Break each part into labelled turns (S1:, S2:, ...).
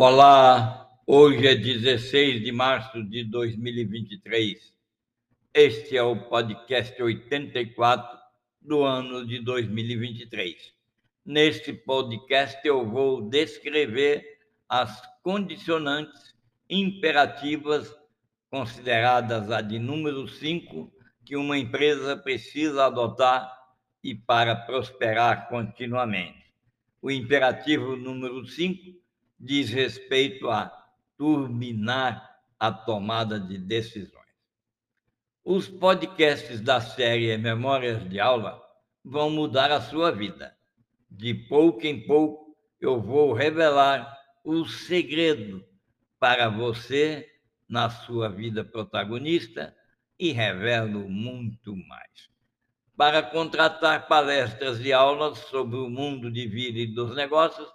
S1: Olá, hoje é 16 de março de 2023. Este é o podcast 84 do ano de 2023. Neste podcast eu vou descrever as condicionantes imperativas consideradas a de número 5 que uma empresa precisa adotar e para prosperar continuamente. O imperativo número 5 diz respeito a turbinar a tomada de decisões. Os podcasts da série Memórias de Aula vão mudar a sua vida. De pouco em pouco, eu vou revelar o segredo para você na sua vida protagonista e revelo muito mais. Para contratar palestras e aulas sobre o mundo de vida e dos negócios,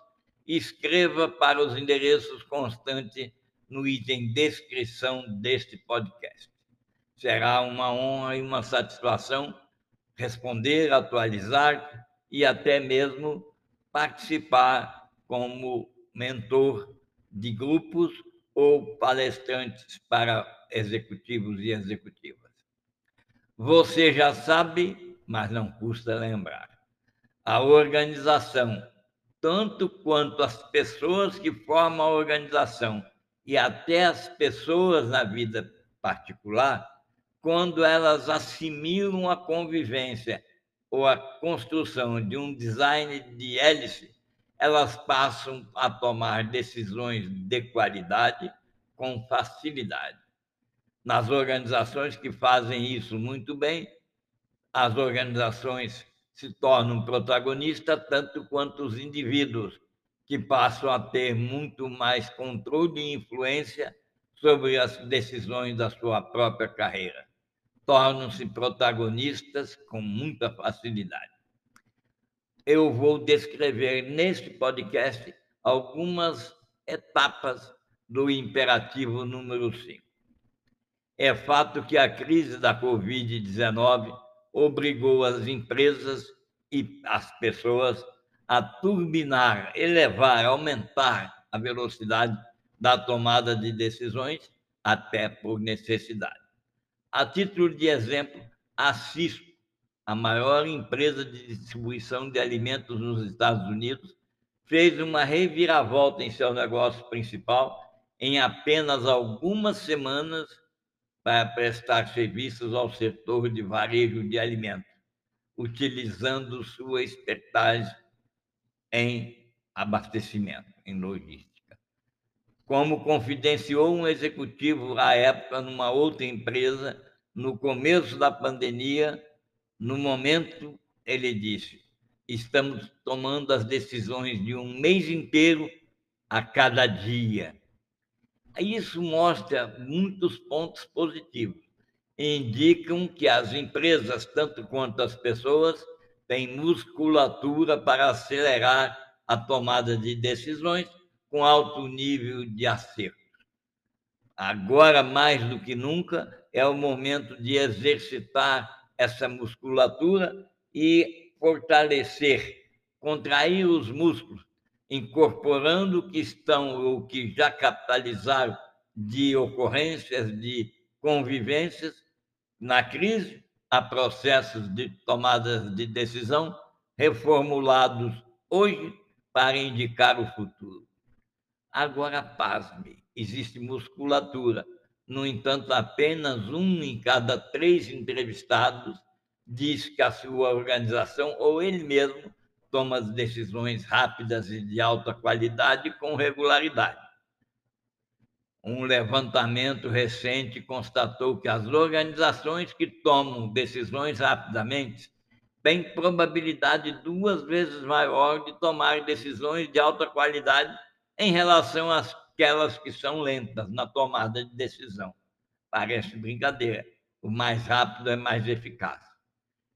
S1: escreva para os endereços constantes no item descrição deste podcast. Será uma honra e uma satisfação responder, atualizar e até mesmo participar como mentor de grupos ou palestrantes para executivos e executivas. Você já sabe, mas não custa lembrar. A organização tanto quanto as pessoas que formam a organização e até as pessoas na vida particular, quando elas assimilam a convivência ou a construção de um design de hélice, elas passam a tomar decisões de qualidade com facilidade. Nas organizações que fazem isso muito bem, as organizações se tornam protagonistas tanto quanto os indivíduos, que passam a ter muito mais controle e influência sobre as decisões da sua própria carreira. Tornam-se protagonistas com muita facilidade. Eu vou descrever neste podcast algumas etapas do imperativo número 5. É fato que a crise da Covid-19 obrigou as empresas e as pessoas a turbinar, elevar, aumentar a velocidade da tomada de decisões, até por necessidade. A título de exemplo, a Cisco, a maior empresa de distribuição de alimentos nos Estados Unidos, fez uma reviravolta em seu negócio principal em apenas algumas semanas para prestar serviços ao setor de varejo de alimentos, utilizando sua expertise em abastecimento, em logística. Como confidenciou um executivo à época numa outra empresa, no começo da pandemia, no momento, ele disse: estamos tomando as decisões de um mês inteiro a cada dia isso mostra muitos pontos positivos. Indicam que as empresas, tanto quanto as pessoas, têm musculatura para acelerar a tomada de decisões com alto nível de acerto. Agora, mais do que nunca, é o momento de exercitar essa musculatura e fortalecer, contrair os músculos incorporando o que estão ou que já capitalizaram de ocorrências, de convivências na crise, a processos de tomadas de decisão reformulados hoje para indicar o futuro. Agora, pasme, existe musculatura. No entanto, apenas um em cada três entrevistados diz que a sua organização ou ele mesmo toma decisões rápidas e de alta qualidade com regularidade. Um levantamento recente constatou que as organizações que tomam decisões rapidamente têm probabilidade duas vezes maior de tomar decisões de alta qualidade em relação àquelas que são lentas na tomada de decisão. Parece brincadeira. O mais rápido é mais eficaz.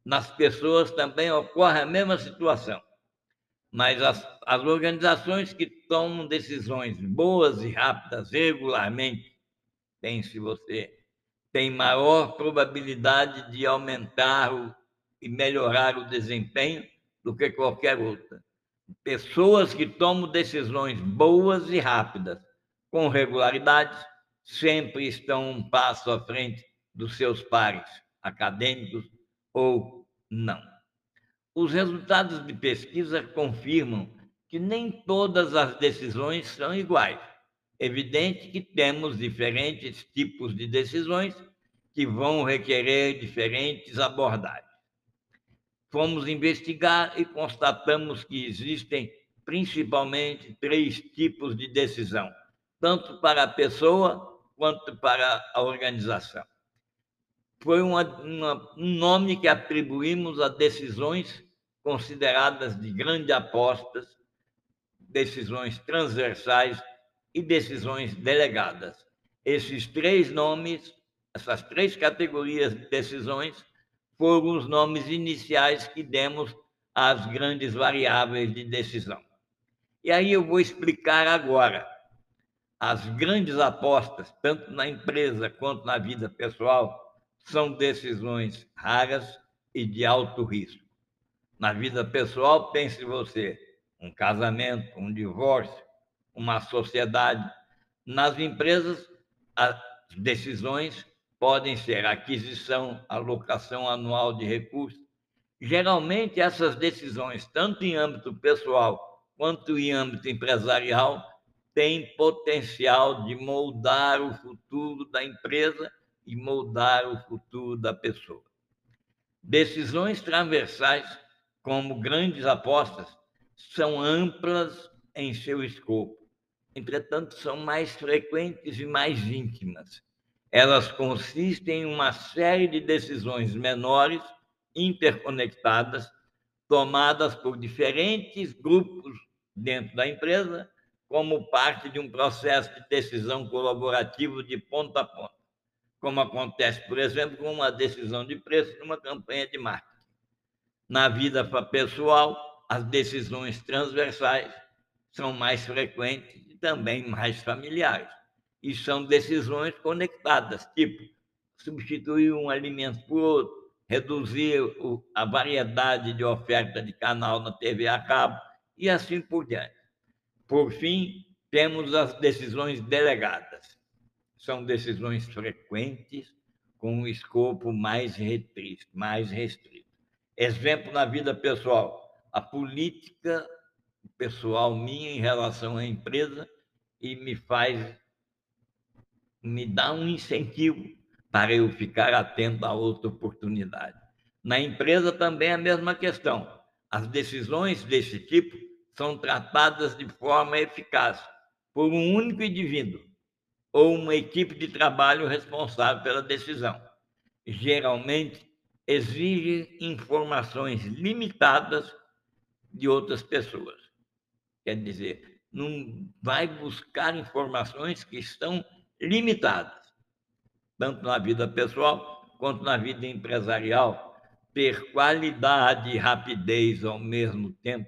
S1: Nas pessoas também ocorre a mesma situação mas as, as organizações que tomam decisões boas e rápidas regularmente, pense você, têm maior probabilidade de aumentar o, e melhorar o desempenho do que qualquer outra. pessoas que tomam decisões boas e rápidas, com regularidade, sempre estão um passo à frente dos seus pares acadêmicos ou não. Os resultados de pesquisa confirmam que nem todas as decisões são iguais. Evidente que temos diferentes tipos de decisões que vão requerer diferentes abordagens. Fomos investigar e constatamos que existem principalmente três tipos de decisão, tanto para a pessoa quanto para a organização. Foi uma, uma, um nome que atribuímos a decisões consideradas de grandes apostas, decisões transversais e decisões delegadas. Esses três nomes, essas três categorias de decisões, foram os nomes iniciais que demos às grandes variáveis de decisão. E aí eu vou explicar agora. As grandes apostas, tanto na empresa quanto na vida pessoal, são decisões raras e de alto risco. Na vida pessoal, pense você, um casamento, um divórcio, uma sociedade. Nas empresas, as decisões podem ser aquisição, alocação anual de recursos. Geralmente, essas decisões, tanto em âmbito pessoal quanto em âmbito empresarial, têm potencial de moldar o futuro da empresa e moldar o futuro da pessoa. Decisões transversais como grandes apostas, são amplas em seu escopo. Entretanto, são mais frequentes e mais íntimas. Elas consistem em uma série de decisões menores, interconectadas, tomadas por diferentes grupos dentro da empresa, como parte de um processo de decisão colaborativo de ponta a ponta, como acontece, por exemplo, com uma decisão de preço numa campanha de marketing. Na vida pessoal, as decisões transversais são mais frequentes e também mais familiares. E são decisões conectadas, tipo substituir um alimento por outro, reduzir a variedade de oferta de canal na TV a cabo e assim por diante. Por fim, temos as decisões delegadas. São decisões frequentes com um escopo mais restrito, mais restrito. Exemplo na vida pessoal, a política pessoal minha em relação à empresa e me faz, me dá um incentivo para eu ficar atento a outra oportunidade. Na empresa também é a mesma questão. As decisões desse tipo são tratadas de forma eficaz por um único indivíduo ou uma equipe de trabalho responsável pela decisão. Geralmente, exige informações limitadas de outras pessoas. Quer dizer, não vai buscar informações que estão limitadas, tanto na vida pessoal quanto na vida empresarial. Ter qualidade e rapidez ao mesmo tempo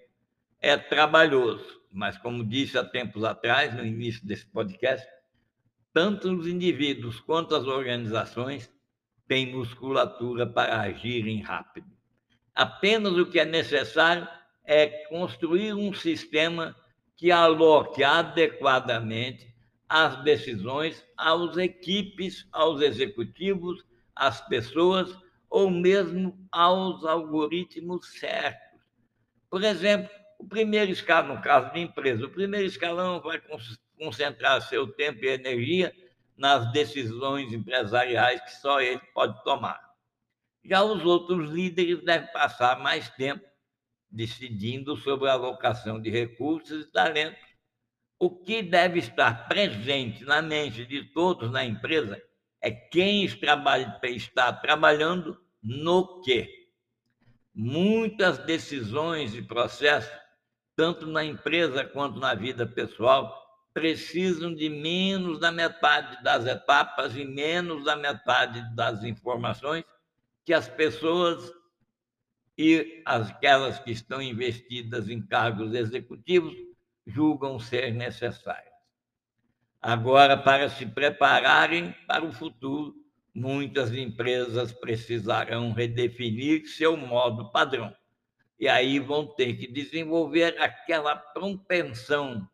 S1: é trabalhoso, mas como disse há tempos atrás, no início desse podcast, tanto os indivíduos quanto as organizações têm musculatura para agirem rápido. Apenas o que é necessário é construir um sistema que aloque adequadamente as decisões às equipes, aos executivos, às pessoas ou mesmo aos algoritmos certos. Por exemplo, o primeiro escalão, no caso de empresa, o primeiro escalão vai concentrar seu tempo e energia nas decisões empresariais que só ele pode tomar. Já os outros líderes devem passar mais tempo decidindo sobre a alocação de recursos e talentos. O que deve estar presente na mente de todos na empresa é quem está trabalhando no quê. Muitas decisões e processos, tanto na empresa quanto na vida pessoal, precisam de menos da metade das etapas e menos da metade das informações que as pessoas e aquelas que estão investidas em cargos executivos julgam ser necessárias. Agora, para se prepararem para o futuro, muitas empresas precisarão redefinir seu modo padrão E aí vão ter que desenvolver aquela propensão,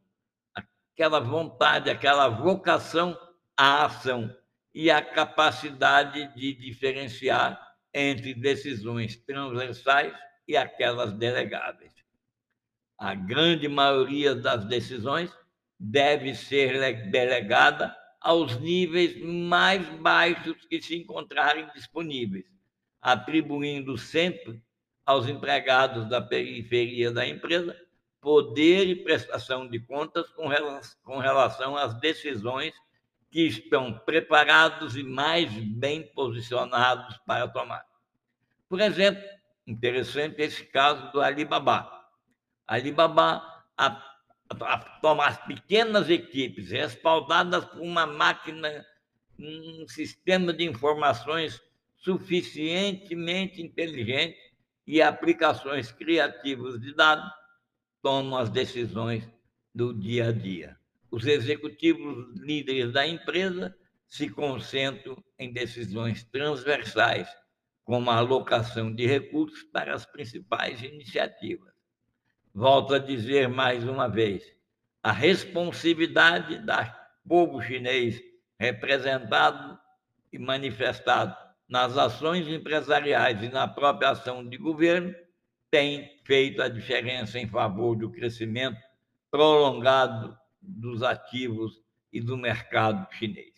S1: aquela vontade, aquela vocação à ação e a capacidade de diferenciar entre decisões transversais e aquelas delegáveis. A grande maioria das decisões deve ser delegada aos níveis mais baixos que se encontrarem disponíveis, atribuindo sempre aos empregados da periferia da empresa poder e prestação de contas com relação às decisões que estão preparados e mais bem posicionados para tomar. Por exemplo, interessante esse caso do Alibaba. Alibaba a, a, as pequenas equipes respaldadas por uma máquina, um sistema de informações suficientemente inteligente e aplicações criativas de dados tomam as decisões do dia a dia. Os executivos líderes da empresa se concentram em decisões transversais, como a alocação de recursos para as principais iniciativas. Volto a dizer mais uma vez: a responsividade do povo chinês, representado e manifestado nas ações empresariais e na própria ação de governo, tem feito a diferença em favor do crescimento prolongado dos ativos e do mercado chinês.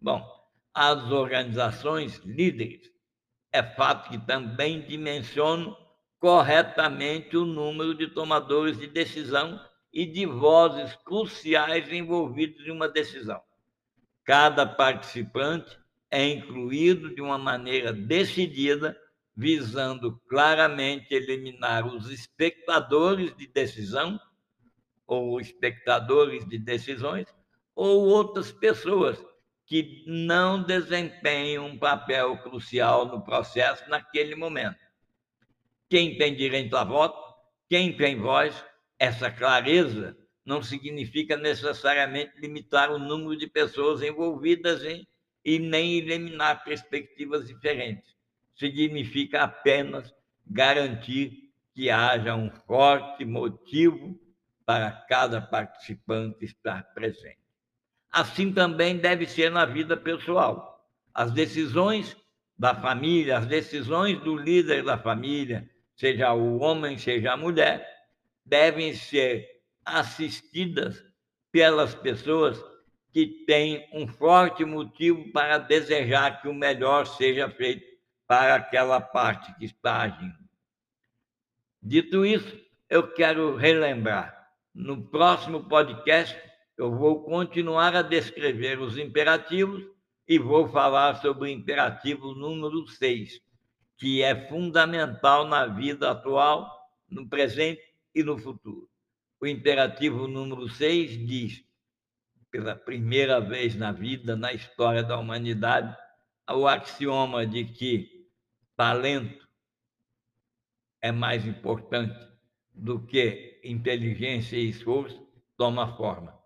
S1: Bom, as organizações líderes é fato que também dimensionam corretamente o número de tomadores de decisão e de vozes cruciais envolvidos em uma decisão. Cada participante é incluído de uma maneira decidida, visando claramente eliminar os espectadores de decisão ou espectadores de decisões, ou outras pessoas que não desempenham um papel crucial no processo naquele momento. Quem tem direito a voto, quem tem voz, essa clareza não significa necessariamente limitar o número de pessoas envolvidas em e nem eliminar perspectivas diferentes. Significa apenas garantir que haja um forte motivo para cada participante estar presente. Assim também deve ser na vida pessoal. As decisões da família, as decisões do líder da família, seja o homem, seja a mulher, devem ser assistidas pelas pessoas que têm um forte motivo para desejar que o melhor seja feito para aquela parte que está agindo. Dito isso, eu quero relembrar no próximo podcast, eu vou continuar a descrever os imperativos e vou falar sobre o imperativo número 6, que é fundamental na vida atual, no presente e no futuro. O imperativo número 6 diz: pela primeira vez na vida, na história da humanidade, o axioma de que talento é mais importante do que inteligência e esforço toma forma.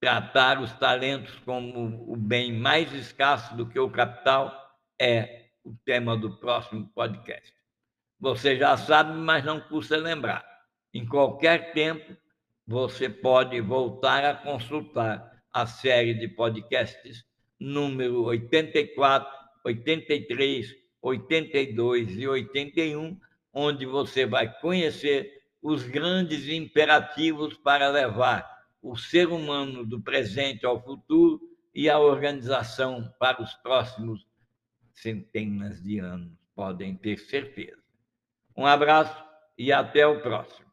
S1: Tratar os talentos como o bem mais escasso do que o capital é o tema do próximo podcast. Você já sabe, mas não custa lembrar. Em qualquer tempo, você pode voltar a consultar a série de podcasts número 84, 83, 82 e 81, onde você vai conhecer os grandes imperativos para levar o ser humano do presente ao futuro e a organização para os próximos centenas de anos, podem ter certeza. Um abraço e até o próximo.